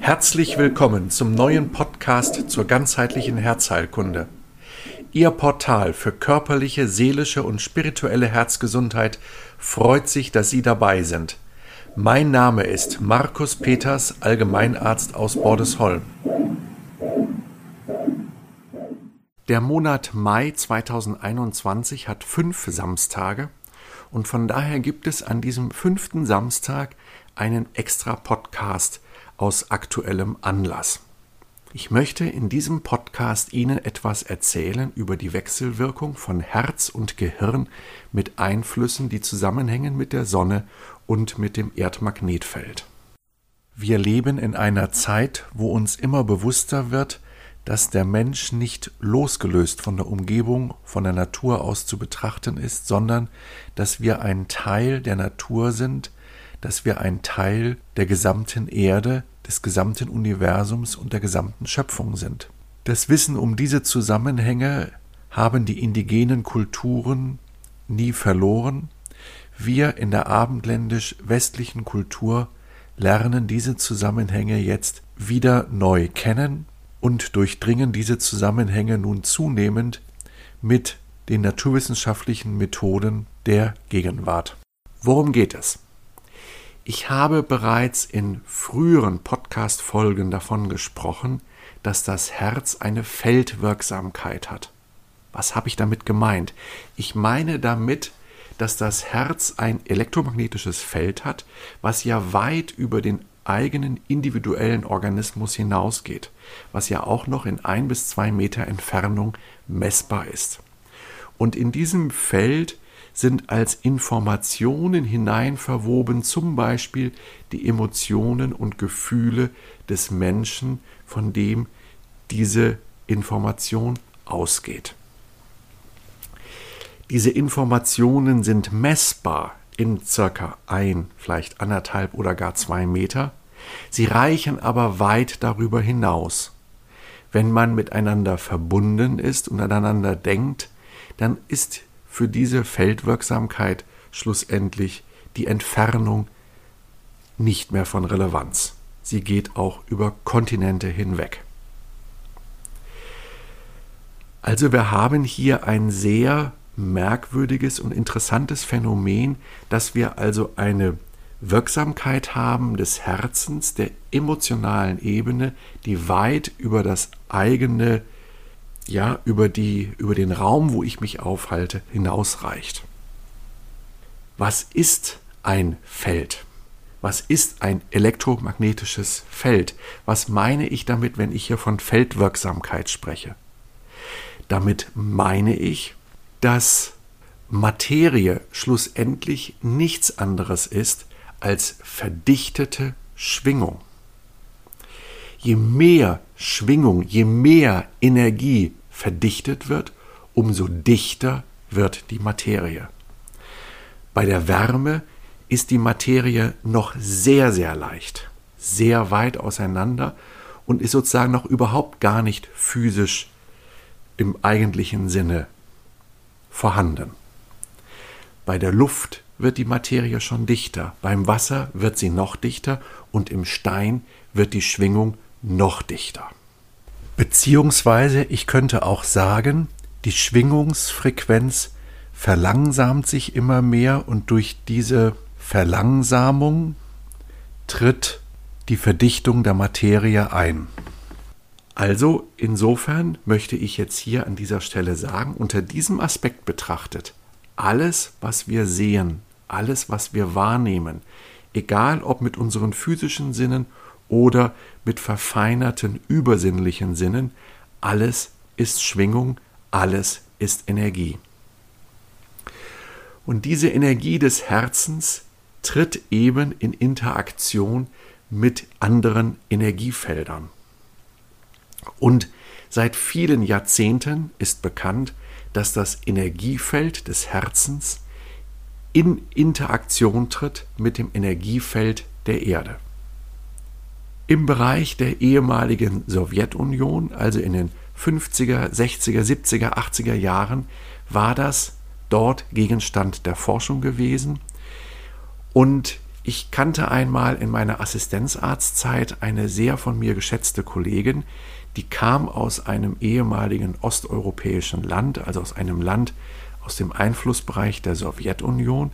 Herzlich willkommen zum neuen Podcast zur ganzheitlichen Herzheilkunde. Ihr Portal für körperliche, seelische und spirituelle Herzgesundheit freut sich, dass Sie dabei sind. Mein Name ist Markus Peters, Allgemeinarzt aus Bordesholm. Der Monat Mai 2021 hat fünf Samstage und von daher gibt es an diesem fünften Samstag einen extra Podcast aus aktuellem Anlass. Ich möchte in diesem Podcast Ihnen etwas erzählen über die Wechselwirkung von Herz und Gehirn mit Einflüssen, die zusammenhängen mit der Sonne und mit dem Erdmagnetfeld. Wir leben in einer Zeit, wo uns immer bewusster wird, dass der Mensch nicht losgelöst von der Umgebung, von der Natur aus zu betrachten ist, sondern dass wir ein Teil der Natur sind, dass wir ein Teil der gesamten Erde, des gesamten Universums und der gesamten Schöpfung sind. Das Wissen um diese Zusammenhänge haben die indigenen Kulturen nie verloren. Wir in der abendländisch-westlichen Kultur lernen diese Zusammenhänge jetzt wieder neu kennen und durchdringen diese Zusammenhänge nun zunehmend mit den naturwissenschaftlichen Methoden der Gegenwart. Worum geht es? Ich habe bereits in früheren Podcast-Folgen davon gesprochen, dass das Herz eine Feldwirksamkeit hat. Was habe ich damit gemeint? Ich meine damit, dass das Herz ein elektromagnetisches Feld hat, was ja weit über den eigenen individuellen Organismus hinausgeht, was ja auch noch in ein bis zwei Meter Entfernung messbar ist. Und in diesem Feld sind als Informationen hineinverwoben, zum Beispiel die Emotionen und Gefühle des Menschen, von dem diese Information ausgeht. Diese Informationen sind messbar in circa ein, vielleicht anderthalb oder gar zwei Meter. Sie reichen aber weit darüber hinaus. Wenn man miteinander verbunden ist und aneinander denkt, dann ist für diese Feldwirksamkeit schlussendlich die Entfernung nicht mehr von Relevanz. Sie geht auch über Kontinente hinweg. Also wir haben hier ein sehr merkwürdiges und interessantes Phänomen, dass wir also eine Wirksamkeit haben des Herzens, der emotionalen Ebene, die weit über das eigene, ja, über, die, über den Raum, wo ich mich aufhalte, hinausreicht. Was ist ein Feld? Was ist ein elektromagnetisches Feld? Was meine ich damit, wenn ich hier von Feldwirksamkeit spreche? Damit meine ich, dass Materie schlussendlich nichts anderes ist als verdichtete Schwingung. Je mehr Schwingung, je mehr Energie verdichtet wird, umso dichter wird die Materie. Bei der Wärme ist die Materie noch sehr, sehr leicht, sehr weit auseinander und ist sozusagen noch überhaupt gar nicht physisch im eigentlichen Sinne vorhanden. Bei der Luft wird die Materie schon dichter, beim Wasser wird sie noch dichter und im Stein wird die Schwingung noch dichter. Beziehungsweise ich könnte auch sagen, die Schwingungsfrequenz verlangsamt sich immer mehr und durch diese Verlangsamung tritt die Verdichtung der Materie ein. Also insofern möchte ich jetzt hier an dieser Stelle sagen, unter diesem Aspekt betrachtet, alles, was wir sehen, alles, was wir wahrnehmen, egal ob mit unseren physischen Sinnen oder mit verfeinerten übersinnlichen Sinnen, alles ist Schwingung, alles ist Energie. Und diese Energie des Herzens tritt eben in Interaktion mit anderen Energiefeldern. Und seit vielen Jahrzehnten ist bekannt, dass das Energiefeld des Herzens in Interaktion tritt mit dem Energiefeld der Erde. Im Bereich der ehemaligen Sowjetunion, also in den 50er, 60er, 70er, 80er Jahren, war das dort Gegenstand der Forschung gewesen. Und Ich kannte einmal in meiner Assistenzarztzeit eine sehr von mir geschätzte Kollegin, die kam aus einem ehemaligen osteuropäischen Land, also aus einem Land aus dem Einflussbereich der Sowjetunion,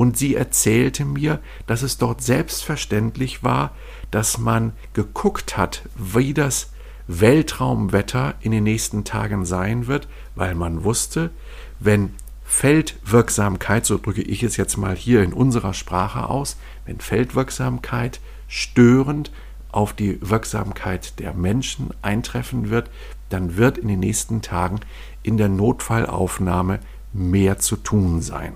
und sie erzählte mir, dass es dort selbstverständlich war, dass man geguckt hat, wie das Weltraumwetter in den nächsten Tagen sein wird, weil man wusste, wenn Feldwirksamkeit, so drücke ich es jetzt mal hier in unserer Sprache aus, wenn Feldwirksamkeit störend auf die Wirksamkeit der Menschen eintreffen wird, dann wird in den nächsten Tagen in der Notfallaufnahme mehr zu tun sein.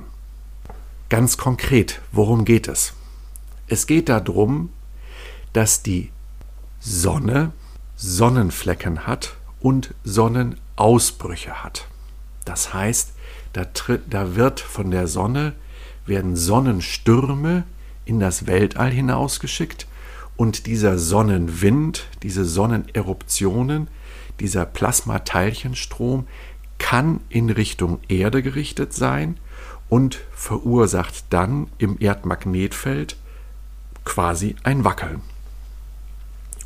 Ganz konkret, worum geht es? Es geht darum, dass die Sonne Sonnenflecken hat und Sonnenausbrüche hat. Das heißt, da, tritt, da wird von der Sonne, werden Sonnenstürme in das Weltall hinausgeschickt und dieser Sonnenwind, diese Sonneneruptionen, dieser Plasmateilchenstrom kann in Richtung Erde gerichtet sein und verursacht dann im Erdmagnetfeld quasi ein Wackeln.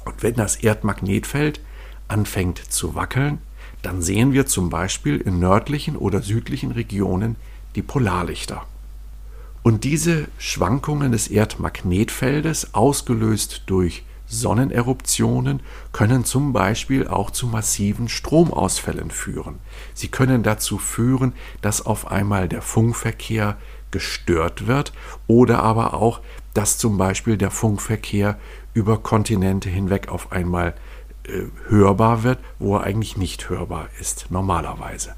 Und wenn das Erdmagnetfeld anfängt zu wackeln, dann sehen wir zum Beispiel in nördlichen oder südlichen Regionen die Polarlichter. Und diese Schwankungen des Erdmagnetfeldes, ausgelöst durch Sonneneruptionen, können zum Beispiel auch zu massiven Stromausfällen führen. Sie können dazu führen, dass auf einmal der Funkverkehr gestört wird oder aber auch, dass zum Beispiel der Funkverkehr über Kontinente hinweg auf einmal äh, hörbar wird, wo er eigentlich nicht hörbar ist, normalerweise.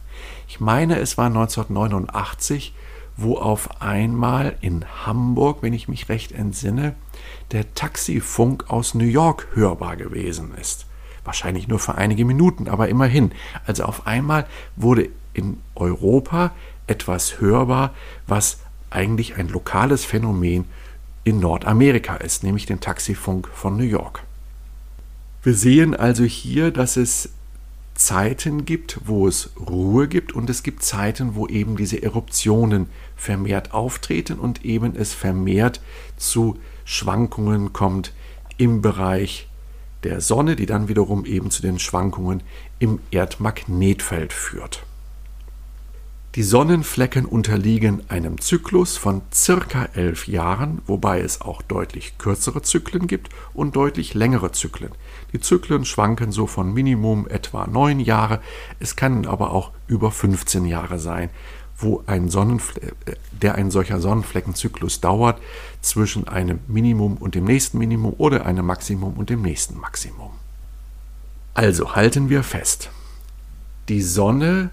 Ich meine, es war 1989, wo auf einmal in Hamburg, wenn ich mich recht entsinne, der Taxifunk aus New York hörbar gewesen ist. Wahrscheinlich nur für einige Minuten, aber immerhin. Also auf einmal wurde in Europa etwas hörbar, was eigentlich ein lokales Phänomen in Nordamerika ist, nämlich den Taxifunk von New York. Wir sehen also hier, dass es Zeiten gibt, wo es Ruhe gibt und es gibt Zeiten, wo eben diese Eruptionen vermehrt auftreten und eben es vermehrt zu Schwankungen kommt im Bereich der Sonne, die dann wiederum eben zu den Schwankungen im Erdmagnetfeld führt. Die Sonnenflecken unterliegen einem Zyklus von circa elf Jahren, wobei es auch deutlich kürzere Zyklen gibt und deutlich längere Zyklen. Die Zyklen schwanken so von Minimum etwa neun Jahre, es kann aber auch über 15 Jahre sein, wo ein Sonnenfle der ein solcher Sonnenfleckenzyklus dauert zwischen einem Minimum und dem nächsten Minimum oder einem Maximum und dem nächsten Maximum. Also halten wir fest. Die Sonne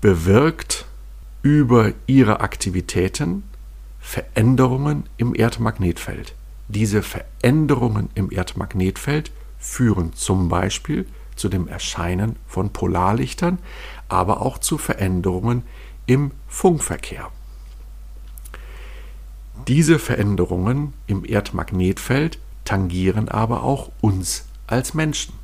bewirkt über ihre Aktivitäten Veränderungen im Erdmagnetfeld. Diese Veränderungen im Erdmagnetfeld führen zum Beispiel zu dem Erscheinen von Polarlichtern, aber auch zu Veränderungen im Funkverkehr. Diese Veränderungen im Erdmagnetfeld tangieren aber auch uns als Menschen.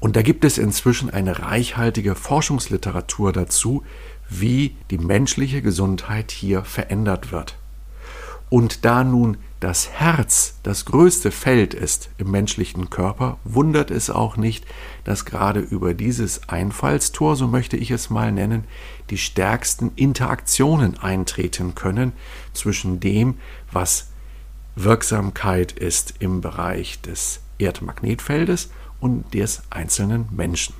Und da gibt es inzwischen eine reichhaltige Forschungsliteratur dazu, wie die menschliche Gesundheit hier verändert wird. Und da nun das Herz das größte Feld ist im menschlichen Körper, wundert es auch nicht, dass gerade über dieses Einfallstor, so möchte ich es mal nennen, die stärksten Interaktionen eintreten können zwischen dem, was Wirksamkeit ist im Bereich des Erdmagnetfeldes und des einzelnen Menschen.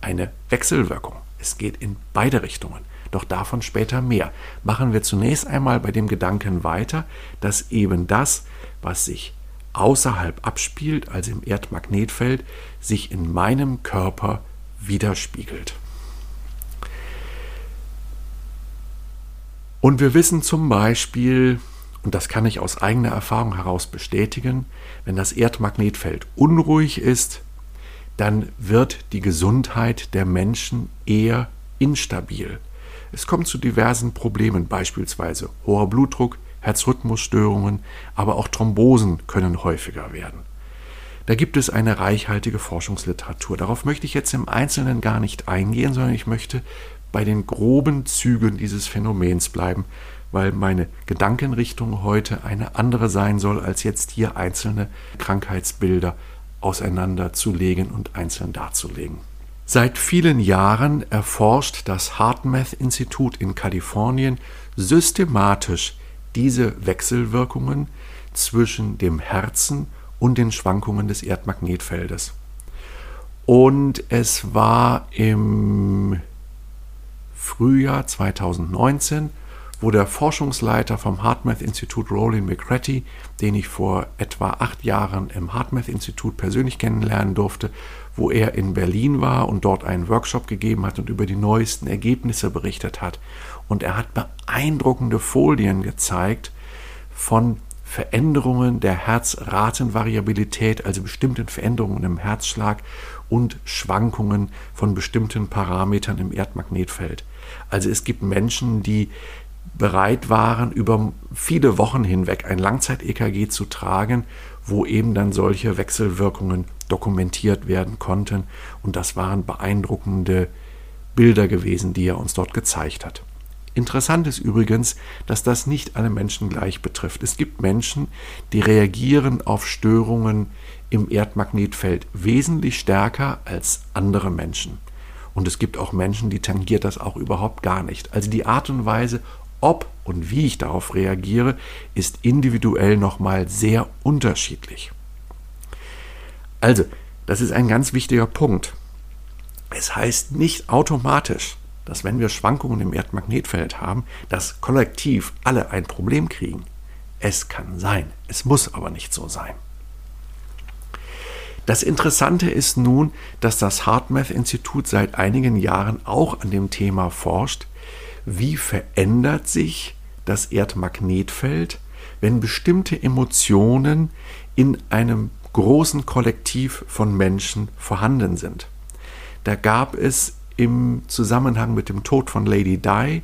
Eine Wechselwirkung. Es geht in beide Richtungen. Doch davon später mehr. Machen wir zunächst einmal bei dem Gedanken weiter, dass eben das, was sich außerhalb abspielt, also im Erdmagnetfeld, sich in meinem Körper widerspiegelt. Und wir wissen zum Beispiel, und das kann ich aus eigener Erfahrung heraus bestätigen, wenn das Erdmagnetfeld unruhig ist, dann wird die Gesundheit der Menschen eher instabil. Es kommt zu diversen Problemen, beispielsweise hoher Blutdruck, Herzrhythmusstörungen, aber auch Thrombosen können häufiger werden. Da gibt es eine reichhaltige Forschungsliteratur. Darauf möchte ich jetzt im Einzelnen gar nicht eingehen, sondern ich möchte bei den groben Zügen dieses Phänomens bleiben, weil meine Gedankenrichtung heute eine andere sein soll, als jetzt hier einzelne Krankheitsbilder auseinanderzulegen und einzeln darzulegen. Seit vielen Jahren erforscht das HeartMath-Institut in Kalifornien systematisch diese Wechselwirkungen zwischen dem Herzen und den Schwankungen des Erdmagnetfeldes. Und es war im Frühjahr 2019, wo der Forschungsleiter vom HeartMath-Institut Roland McCratty, den ich vor etwa acht Jahren im HeartMath-Institut persönlich kennenlernen durfte, wo er in Berlin war und dort einen Workshop gegeben hat und über die neuesten Ergebnisse berichtet hat. Und er hat beeindruckende Folien gezeigt von Veränderungen der Herzratenvariabilität, also bestimmten Veränderungen im Herzschlag und Schwankungen von bestimmten Parametern im Erdmagnetfeld. Also es gibt Menschen, die bereit waren, über viele Wochen hinweg ein Langzeit-EKG zu tragen, wo eben dann solche Wechselwirkungen dokumentiert werden konnten. Und das waren beeindruckende Bilder gewesen, die er uns dort gezeigt hat. Interessant ist übrigens, dass das nicht alle Menschen gleich betrifft. Es gibt Menschen, die reagieren auf Störungen im Erdmagnetfeld wesentlich stärker als andere Menschen. Und es gibt auch Menschen, die tangiert das auch überhaupt gar nicht. Also die Art und Weise, ob und wie ich darauf reagiere, ist individuell nochmal sehr unterschiedlich. Also, das ist ein ganz wichtiger Punkt. Es heißt nicht automatisch, dass wenn wir Schwankungen im Erdmagnetfeld haben, dass kollektiv alle ein Problem kriegen. Es kann sein, es muss aber nicht so sein. Das Interessante ist nun, dass das HeartMath-Institut seit einigen Jahren auch an dem Thema forscht, wie verändert sich das Erdmagnetfeld, wenn bestimmte Emotionen in einem großen Kollektiv von Menschen vorhanden sind. Da gab es im Zusammenhang mit dem Tod von Lady Di,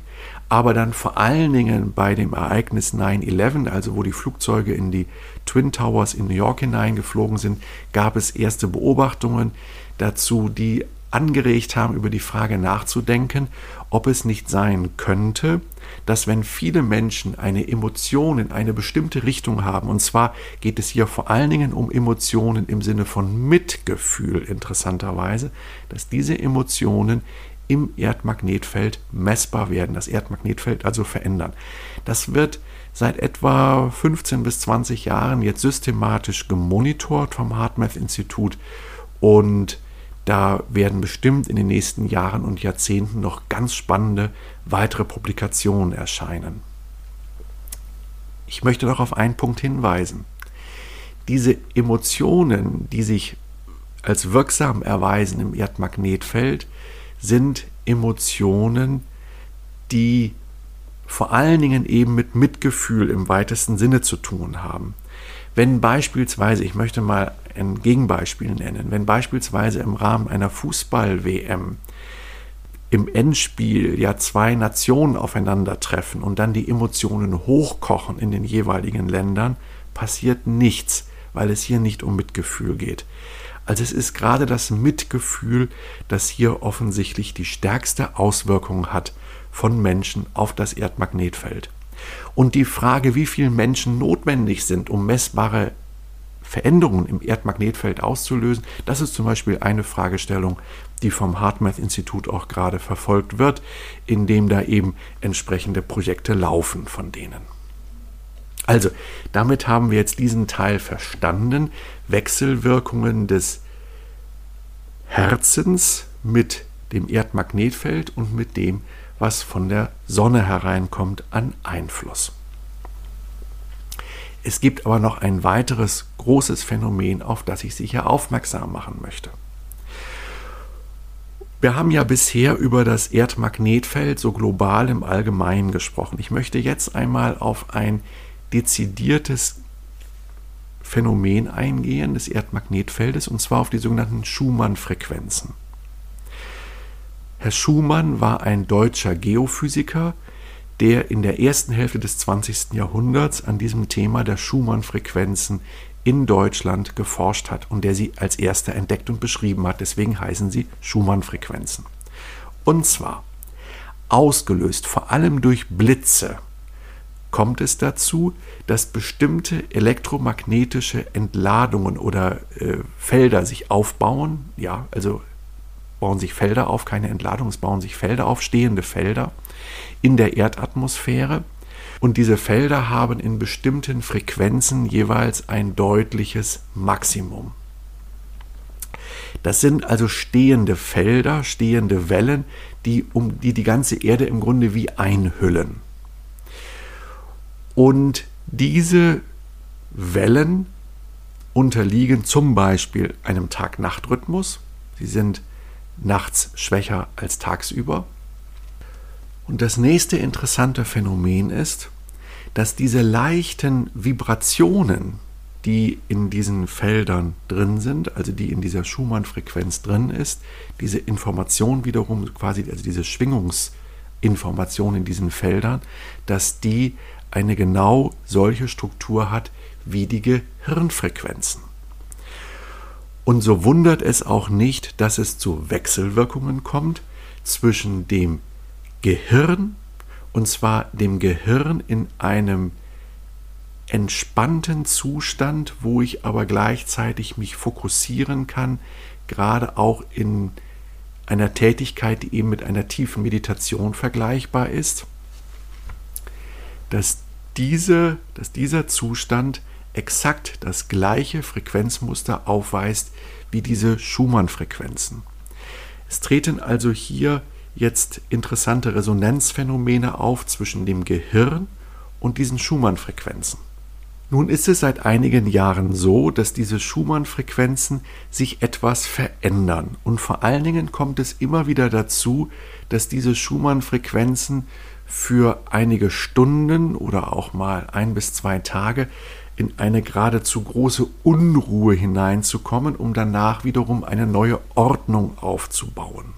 aber dann vor allen Dingen bei dem Ereignis 9-11, also wo die Flugzeuge in die Twin Towers in New York hineingeflogen sind, gab es erste Beobachtungen dazu, die angeregt haben, über die Frage nachzudenken, ob es nicht sein könnte, dass wenn viele Menschen eine Emotion in eine bestimmte Richtung haben, und zwar geht es hier vor allen Dingen um Emotionen im Sinne von Mitgefühl interessanterweise, dass diese Emotionen im Erdmagnetfeld messbar werden, das Erdmagnetfeld also verändern. Das wird seit etwa 15 bis 20 Jahren jetzt systematisch gemonitort vom HeartMath-Institut und da werden bestimmt in den nächsten Jahren und Jahrzehnten noch ganz spannende weitere Publikationen erscheinen. Ich möchte noch auf einen Punkt hinweisen. Diese Emotionen, die sich als wirksam erweisen im Erdmagnetfeld, sind Emotionen, die vor allen Dingen eben mit Mitgefühl im weitesten Sinne zu tun haben. Wenn beispielsweise, ich möchte mal ein Gegenbeispiel nennen, wenn beispielsweise im Rahmen einer Fußball-WM im Endspiel ja zwei Nationen aufeinandertreffen und dann die Emotionen hochkochen in den jeweiligen Ländern, passiert nichts, weil es hier nicht um Mitgefühl geht. Also es ist gerade das Mitgefühl, das hier offensichtlich die stärkste Auswirkung hat von Menschen auf das Erdmagnetfeld. Und die Frage, wie viele Menschen notwendig sind, um messbare Veränderungen im Erdmagnetfeld auszulösen, das ist zum Beispiel eine Fragestellung, die vom HeartMath-Institut auch gerade verfolgt wird, indem da eben entsprechende Projekte laufen von denen. Also, damit haben wir jetzt diesen Teil verstanden. Wechselwirkungen des Herzens mit dem Erdmagnetfeld und mit dem was von der Sonne hereinkommt an Einfluss. Es gibt aber noch ein weiteres großes Phänomen, auf das ich Sie hier aufmerksam machen möchte. Wir haben ja bisher über das Erdmagnetfeld so global im Allgemeinen gesprochen. Ich möchte jetzt einmal auf ein dezidiertes Phänomen eingehen des Erdmagnetfeldes, und zwar auf die sogenannten Schumann-Frequenzen. Herr Schumann war ein deutscher Geophysiker, der in der ersten Hälfte des 20. Jahrhunderts an diesem Thema der Schumann-Frequenzen in Deutschland geforscht hat und der sie als erster entdeckt und beschrieben hat. Deswegen heißen sie Schumann-Frequenzen. Und zwar ausgelöst vor allem durch Blitze kommt es dazu, dass bestimmte elektromagnetische Entladungen oder äh, Felder sich aufbauen. Ja, also bauen sich Felder auf, keine Entladung, es bauen sich Felder auf, stehende Felder in der Erdatmosphäre. Und diese Felder haben in bestimmten Frequenzen jeweils ein deutliches Maximum. Das sind also stehende Felder, stehende Wellen, die um die die ganze Erde im Grunde wie einhüllen. Und diese Wellen unterliegen zum Beispiel einem Tag-Nacht-Rhythmus. Sie sind nachts schwächer als tagsüber. Und das nächste interessante Phänomen ist, dass diese leichten Vibrationen, die in diesen Feldern drin sind, also die in dieser Schumann-Frequenz drin ist, diese Information wiederum quasi, also diese Schwingungsinformation in diesen Feldern, dass die eine genau solche Struktur hat wie die Gehirnfrequenzen. Und so wundert es auch nicht, dass es zu Wechselwirkungen kommt zwischen dem Gehirn, und zwar dem Gehirn in einem entspannten Zustand, wo ich aber gleichzeitig mich fokussieren kann, gerade auch in einer Tätigkeit, die eben mit einer tiefen Meditation vergleichbar ist, dass, diese, dass dieser Zustand exakt das gleiche Frequenzmuster aufweist wie diese Schumann-Frequenzen. Es treten also hier jetzt interessante Resonanzphänomene auf zwischen dem Gehirn und diesen Schumann-Frequenzen. Nun ist es seit einigen Jahren so, dass diese Schumann-Frequenzen sich etwas verändern. Und vor allen Dingen kommt es immer wieder dazu, dass diese Schumann-Frequenzen für einige Stunden oder auch mal ein bis zwei Tage in eine geradezu große Unruhe hineinzukommen, um danach wiederum eine neue Ordnung aufzubauen.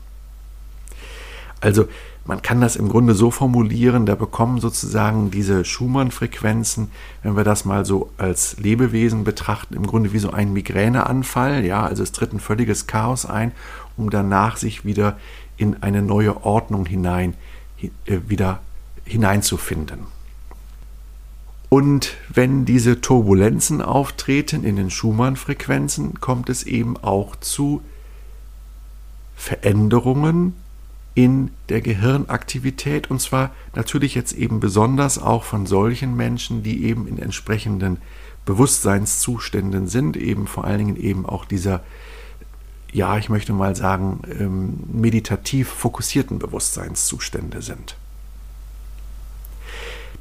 Also man kann das im Grunde so formulieren, da bekommen sozusagen diese Schumann-Frequenzen, wenn wir das mal so als Lebewesen betrachten, im Grunde wie so ein Migräneanfall. Ja, also es tritt ein völliges Chaos ein, um danach sich wieder in eine neue Ordnung hinein, äh, wieder hineinzufinden. Und wenn diese Turbulenzen auftreten in den Schumann-Frequenzen, kommt es eben auch zu Veränderungen in der Gehirnaktivität und zwar natürlich jetzt eben besonders auch von solchen Menschen, die eben in entsprechenden Bewusstseinszuständen sind, eben vor allen Dingen eben auch dieser, ja, ich möchte mal sagen, ähm, meditativ fokussierten Bewusstseinszustände sind.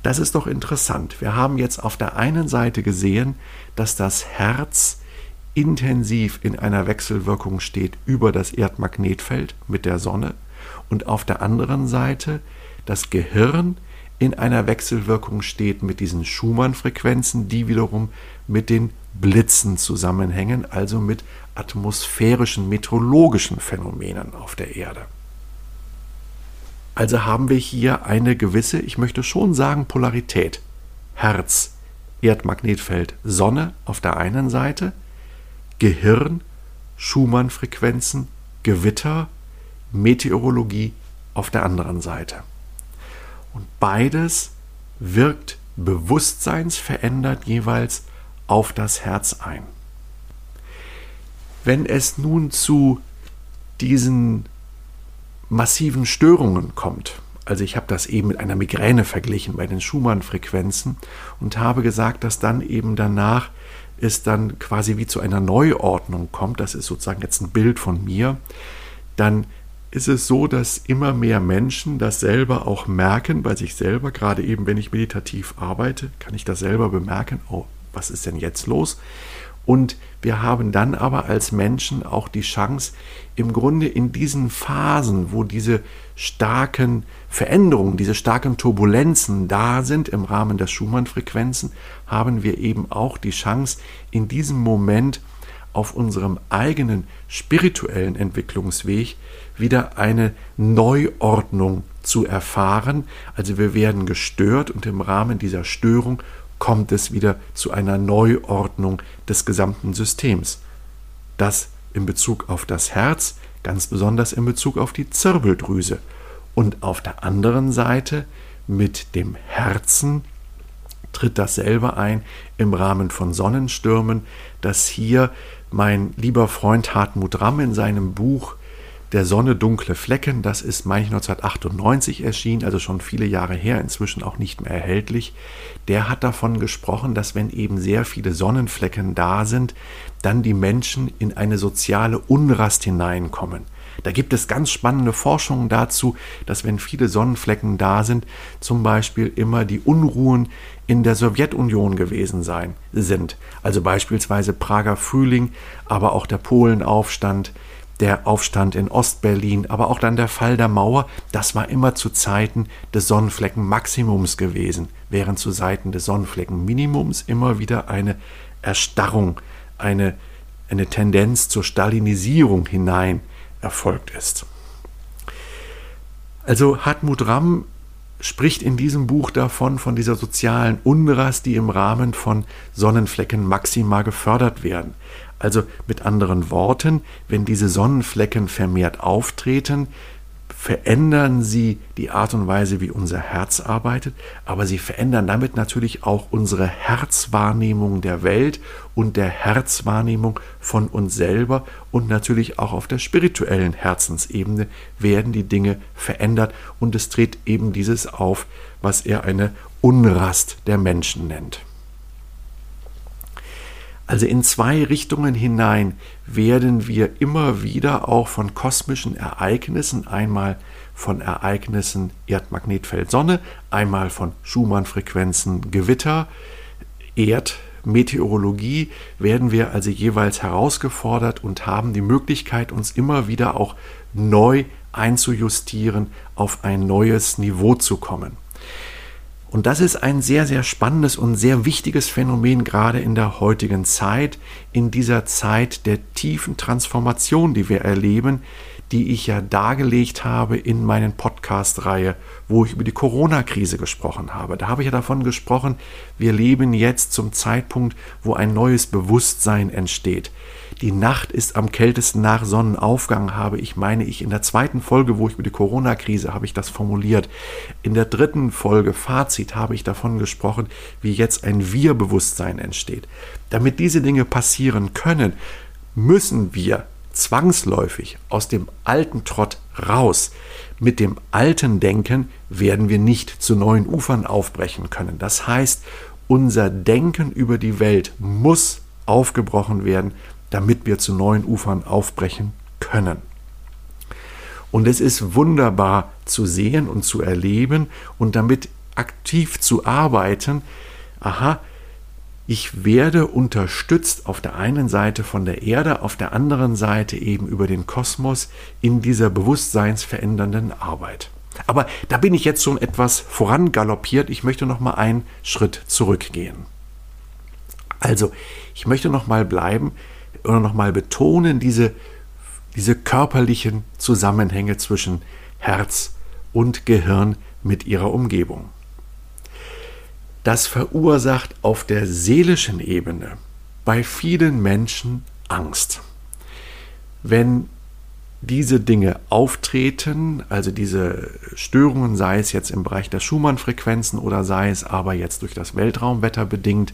Das ist doch interessant. Wir haben jetzt auf der einen Seite gesehen, dass das Herz intensiv in einer Wechselwirkung steht über das Erdmagnetfeld mit der Sonne und auf der anderen Seite das Gehirn in einer Wechselwirkung steht mit diesen Schumann-Frequenzen, die wiederum mit den Blitzen zusammenhängen, also mit atmosphärischen, meteorologischen Phänomenen auf der Erde. Also haben wir hier eine gewisse, ich möchte schon sagen, Polarität. Herz, Erdmagnetfeld, Sonne auf der einen Seite, Gehirn, Schumann-Frequenzen, Gewitter, Meteorologie auf der anderen Seite. Und beides wirkt bewusstseinsverändert jeweils auf das Herz ein. Wenn es nun zu diesen massiven Störungen kommt, also ich habe das eben mit einer Migräne verglichen bei den Schumann-Frequenzen und habe gesagt, dass dann eben danach es dann quasi wie zu einer Neuordnung kommt, das ist sozusagen jetzt ein Bild von mir, dann ist es so, dass immer mehr Menschen das selber auch merken bei sich selber. Gerade eben, wenn ich meditativ arbeite, kann ich das selber bemerken. Oh, was ist denn jetzt los? Und wir haben dann aber als Menschen auch die Chance, im Grunde in diesen Phasen, wo diese starken Veränderungen, diese starken Turbulenzen da sind im Rahmen der Schumann-Frequenzen, haben wir eben auch die Chance, in diesem Moment auf unserem eigenen spirituellen Entwicklungsweg wieder eine Neuordnung zu erfahren. Also wir werden gestört und im Rahmen dieser Störung kommt es wieder zu einer Neuordnung des gesamten Systems. Das in Bezug auf das Herz, ganz besonders in Bezug auf die Zirbeldrüse. Und auf der anderen Seite mit dem Herzen tritt dasselbe ein im Rahmen von Sonnenstürmen, dass hier mein lieber Freund Hartmut Ramm in seinem Buch Der Sonne dunkle Flecken, das ist, meine ich, 1998 erschienen, also schon viele Jahre her, inzwischen auch nicht mehr erhältlich, der hat davon gesprochen, dass wenn eben sehr viele Sonnenflecken da sind, dann die Menschen in eine soziale Unrast hineinkommen. Da gibt es ganz spannende Forschungen dazu, dass wenn viele Sonnenflecken da sind, zum Beispiel immer die Unruhen in der Sowjetunion gewesen sein sind. Also beispielsweise Prager Frühling, aber auch der Polenaufstand, der Aufstand in Ostberlin, aber auch dann der Fall der Mauer, das war immer zu Zeiten des Sonnenfleckenmaximums gewesen, während zu Zeiten des Sonnenfleckenminimums immer wieder eine Erstarrung, eine, eine Tendenz zur Stalinisierung hinein erfolgt ist. Also Hartmut Ramm spricht in diesem Buch davon, von dieser sozialen Unrast, die im Rahmen von Sonnenflecken Maxima gefördert werden. Also mit anderen Worten, wenn diese Sonnenflecken vermehrt auftreten, verändern sie die Art und Weise, wie unser Herz arbeitet, aber sie verändern damit natürlich auch unsere Herzwahrnehmung der Welt und der Herzwahrnehmung von uns selber und natürlich auch auf der spirituellen Herzensebene werden die Dinge verändert und es tritt eben dieses auf, was er eine Unrast der Menschen nennt. Also in zwei Richtungen hinein werden wir immer wieder auch von kosmischen Ereignissen, einmal von Ereignissen Erdmagnetfeld Sonne, einmal von Schumann-Frequenzen Gewitter, Erdmeteorologie, werden wir also jeweils herausgefordert und haben die Möglichkeit, uns immer wieder auch neu einzujustieren, auf ein neues Niveau zu kommen. Und das ist ein sehr, sehr spannendes und sehr wichtiges Phänomen gerade in der heutigen Zeit, in dieser Zeit der tiefen Transformation, die wir erleben, die ich ja dargelegt habe in meinen Podcast-Reihe, wo ich über die Corona-Krise gesprochen habe. Da habe ich ja davon gesprochen, wir leben jetzt zum Zeitpunkt, wo ein neues Bewusstsein entsteht. Die Nacht ist am kältesten nach Sonnenaufgang, habe ich, meine ich, in der zweiten Folge, wo ich über die Corona-Krise habe ich das formuliert. In der dritten Folge, Fazit, habe ich davon gesprochen, wie jetzt ein Wir-Bewusstsein entsteht. Damit diese Dinge passieren können, müssen wir zwangsläufig aus dem alten Trott raus. Mit dem alten Denken werden wir nicht zu neuen Ufern aufbrechen können. Das heißt, unser Denken über die Welt muss aufgebrochen werden, damit wir zu neuen Ufern aufbrechen können. Und es ist wunderbar zu sehen und zu erleben und damit aktiv zu arbeiten. Aha, ich werde unterstützt auf der einen Seite von der Erde, auf der anderen Seite eben über den Kosmos in dieser bewusstseinsverändernden Arbeit. Aber da bin ich jetzt schon etwas vorangaloppiert. Ich möchte noch mal einen Schritt zurückgehen. Also, ich möchte noch mal bleiben oder nochmal betonen, diese, diese körperlichen Zusammenhänge zwischen Herz und Gehirn mit ihrer Umgebung. Das verursacht auf der seelischen Ebene bei vielen Menschen Angst. Wenn diese Dinge auftreten, also diese Störungen, sei es jetzt im Bereich der Schumann-Frequenzen oder sei es aber jetzt durch das Weltraumwetter bedingt,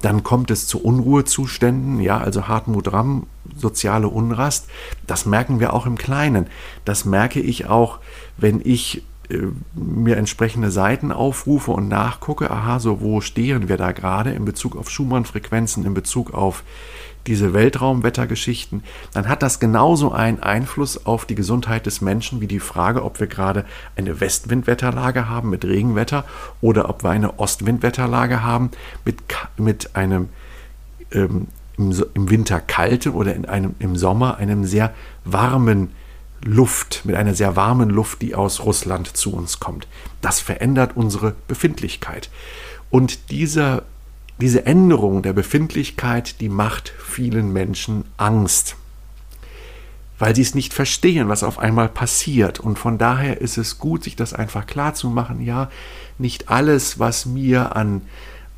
dann kommt es zu Unruhezuständen, ja, also Hartmut Ramm, soziale Unrast. Das merken wir auch im Kleinen. Das merke ich auch, wenn ich mir entsprechende Seiten aufrufe und nachgucke, aha, so wo stehen wir da gerade in Bezug auf Schumann-Frequenzen, in Bezug auf diese Weltraumwettergeschichten, dann hat das genauso einen Einfluss auf die Gesundheit des Menschen wie die Frage, ob wir gerade eine Westwindwetterlage haben mit Regenwetter oder ob wir eine Ostwindwetterlage haben mit, mit einem ähm, im, im, Winter kalten oder in einem, im Sommer einem sehr warmen Luft, mit einer sehr warmen Luft, die aus Russland zu uns kommt. Das verändert unsere Befindlichkeit. Und dieser diese Änderung der Befindlichkeit, die macht vielen Menschen Angst, weil sie es nicht verstehen, was auf einmal passiert. Und von daher ist es gut, sich das einfach klar zu machen. Ja, nicht alles, was mir an,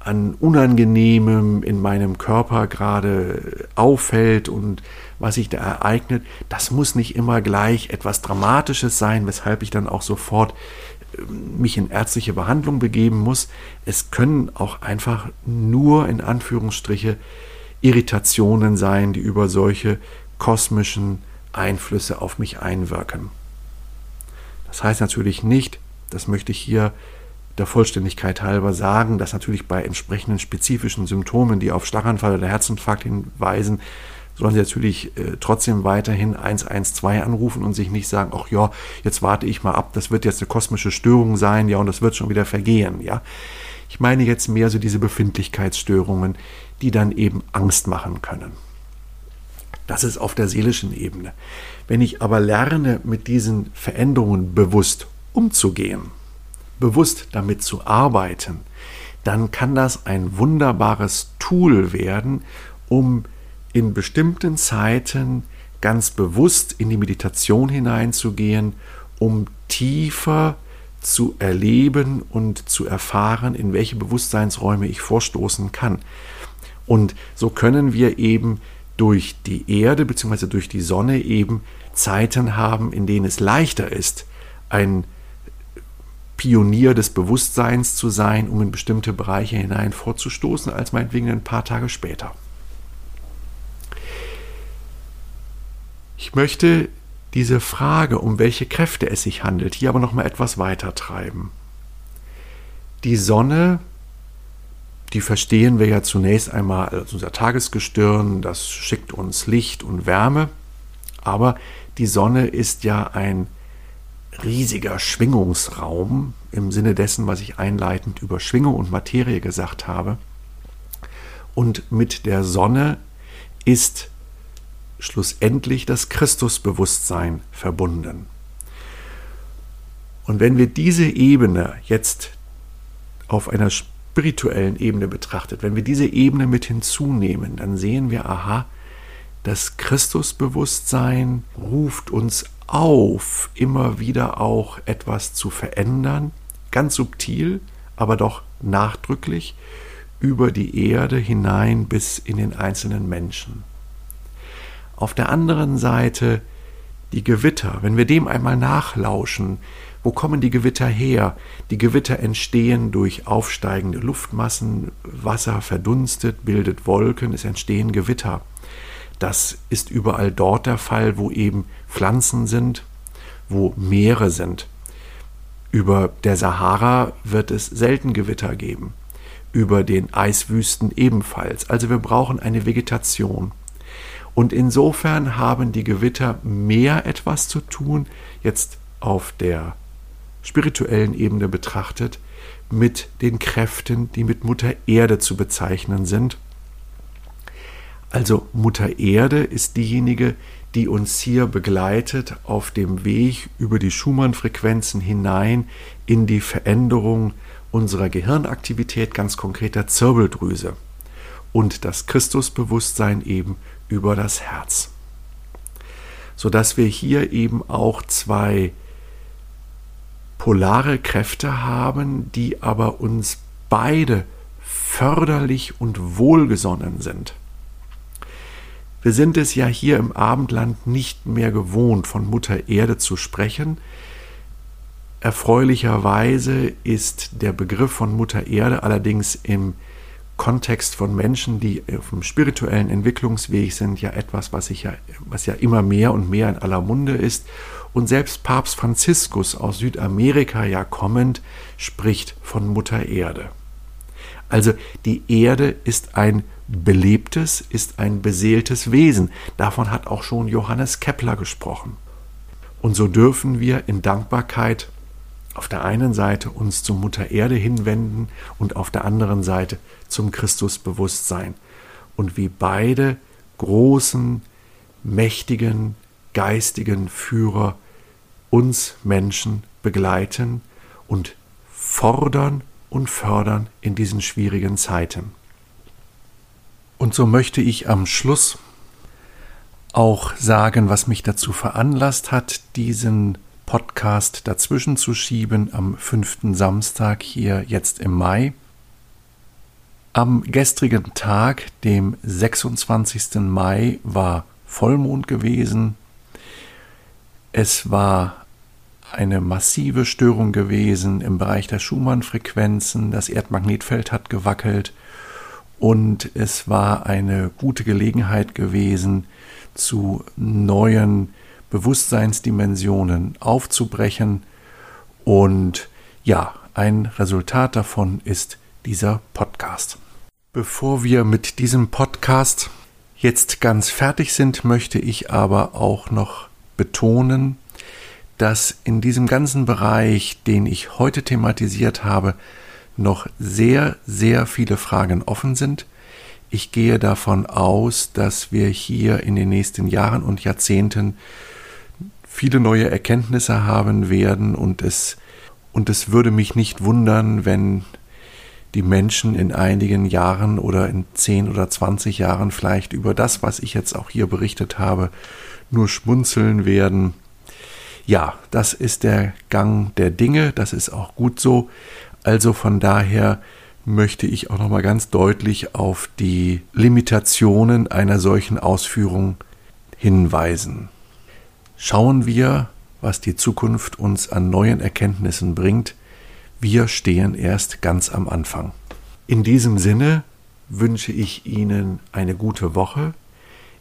an Unangenehmem in meinem Körper gerade auffällt und was sich da ereignet, das muss nicht immer gleich etwas Dramatisches sein, weshalb ich dann auch sofort mich in ärztliche Behandlung begeben muss. Es können auch einfach nur in Anführungsstriche Irritationen sein, die über solche kosmischen Einflüsse auf mich einwirken. Das heißt natürlich nicht, das möchte ich hier der Vollständigkeit halber sagen, dass natürlich bei entsprechenden spezifischen Symptomen, die auf Schlaganfall oder Herzinfarkt hinweisen, sollen sie natürlich äh, trotzdem weiterhin 112 anrufen und sich nicht sagen, ach ja, jetzt warte ich mal ab, das wird jetzt eine kosmische Störung sein, ja, und das wird schon wieder vergehen, ja. Ich meine jetzt mehr so diese Befindlichkeitsstörungen, die dann eben Angst machen können. Das ist auf der seelischen Ebene. Wenn ich aber lerne, mit diesen Veränderungen bewusst umzugehen, bewusst damit zu arbeiten, dann kann das ein wunderbares Tool werden, um in bestimmten Zeiten ganz bewusst in die Meditation hineinzugehen, um tiefer zu erleben und zu erfahren, in welche Bewusstseinsräume ich vorstoßen kann. Und so können wir eben durch die Erde bzw. durch die Sonne eben Zeiten haben, in denen es leichter ist, ein Pionier des Bewusstseins zu sein, um in bestimmte Bereiche hinein vorzustoßen, als meinetwegen ein paar Tage später. Ich möchte diese Frage, um welche Kräfte es sich handelt, hier aber noch mal etwas weiter treiben. Die Sonne die verstehen wir ja zunächst einmal als unser Tagesgestirn, das schickt uns Licht und Wärme, aber die Sonne ist ja ein riesiger Schwingungsraum im Sinne dessen, was ich einleitend über Schwingung und Materie gesagt habe. Und mit der Sonne ist schlussendlich das Christusbewusstsein verbunden. Und wenn wir diese Ebene jetzt auf einer spirituellen Ebene betrachtet, wenn wir diese Ebene mit hinzunehmen, dann sehen wir, aha, das Christusbewusstsein ruft uns auf, immer wieder auch etwas zu verändern, ganz subtil, aber doch nachdrücklich, über die Erde hinein bis in den einzelnen Menschen. Auf der anderen Seite die Gewitter, wenn wir dem einmal nachlauschen, wo kommen die Gewitter her? Die Gewitter entstehen durch aufsteigende Luftmassen, Wasser verdunstet, bildet Wolken, es entstehen Gewitter. Das ist überall dort der Fall, wo eben Pflanzen sind, wo Meere sind. Über der Sahara wird es selten Gewitter geben, über den Eiswüsten ebenfalls. Also wir brauchen eine Vegetation. Und insofern haben die Gewitter mehr etwas zu tun, jetzt auf der spirituellen Ebene betrachtet, mit den Kräften, die mit Mutter Erde zu bezeichnen sind. Also Mutter Erde ist diejenige, die uns hier begleitet auf dem Weg über die Schumann-Frequenzen hinein in die Veränderung unserer Gehirnaktivität, ganz konkreter Zirbeldrüse und das Christusbewusstsein eben über das Herz. Sodass wir hier eben auch zwei polare Kräfte haben, die aber uns beide förderlich und wohlgesonnen sind. Wir sind es ja hier im Abendland nicht mehr gewohnt, von Mutter Erde zu sprechen. Erfreulicherweise ist der Begriff von Mutter Erde allerdings im Kontext von Menschen, die auf dem spirituellen Entwicklungsweg sind, ja etwas, was, ja, was ja immer mehr und mehr in aller Munde ist und selbst Papst Franziskus aus Südamerika ja kommend spricht von Mutter Erde. Also die Erde ist ein belebtes, ist ein beseeltes Wesen. Davon hat auch schon Johannes Kepler gesprochen. Und so dürfen wir in Dankbarkeit auf der einen Seite uns zur Mutter Erde hinwenden und auf der anderen Seite zum Christusbewusstsein. Und wie beide großen, mächtigen, geistigen Führer uns Menschen begleiten und fordern und fördern in diesen schwierigen Zeiten. Und so möchte ich am Schluss auch sagen, was mich dazu veranlasst hat, diesen Podcast dazwischen zu schieben am fünften Samstag hier jetzt im Mai. Am gestrigen Tag, dem 26. Mai, war Vollmond gewesen. Es war eine massive Störung gewesen im Bereich der Schumann-Frequenzen. Das Erdmagnetfeld hat gewackelt und es war eine gute Gelegenheit gewesen, zu neuen Bewusstseinsdimensionen aufzubrechen. Und ja, ein Resultat davon ist dieser Podcast. Bevor wir mit diesem Podcast jetzt ganz fertig sind, möchte ich aber auch noch betonen, dass in diesem ganzen Bereich, den ich heute thematisiert habe, noch sehr, sehr viele Fragen offen sind. Ich gehe davon aus, dass wir hier in den nächsten Jahren und Jahrzehnten viele neue Erkenntnisse haben werden und es, und es würde mich nicht wundern, wenn die Menschen in einigen Jahren oder in 10 oder 20 Jahren vielleicht über das, was ich jetzt auch hier berichtet habe, nur schmunzeln werden ja, das ist der Gang der Dinge, das ist auch gut so. Also von daher möchte ich auch noch mal ganz deutlich auf die Limitationen einer solchen Ausführung hinweisen. Schauen wir, was die Zukunft uns an neuen Erkenntnissen bringt. Wir stehen erst ganz am Anfang. In diesem Sinne wünsche ich Ihnen eine gute Woche.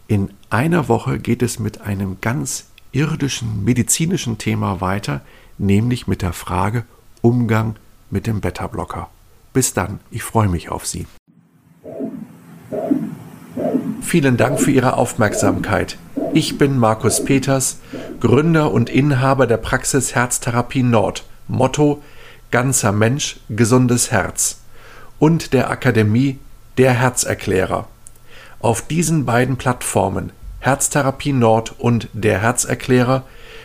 In einer Woche geht es mit einem ganz irdischen medizinischen Thema weiter, nämlich mit der Frage Umgang mit dem Beta-Blocker. Bis dann, ich freue mich auf Sie. Vielen Dank für Ihre Aufmerksamkeit. Ich bin Markus Peters, Gründer und Inhaber der Praxis Herztherapie Nord. Motto Ganzer Mensch, gesundes Herz und der Akademie Der Herzerklärer. Auf diesen beiden Plattformen Herztherapie Nord und der Herzerklärer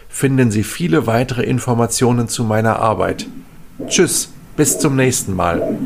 finden Sie viele weitere Informationen zu meiner Arbeit. Tschüss, bis zum nächsten Mal.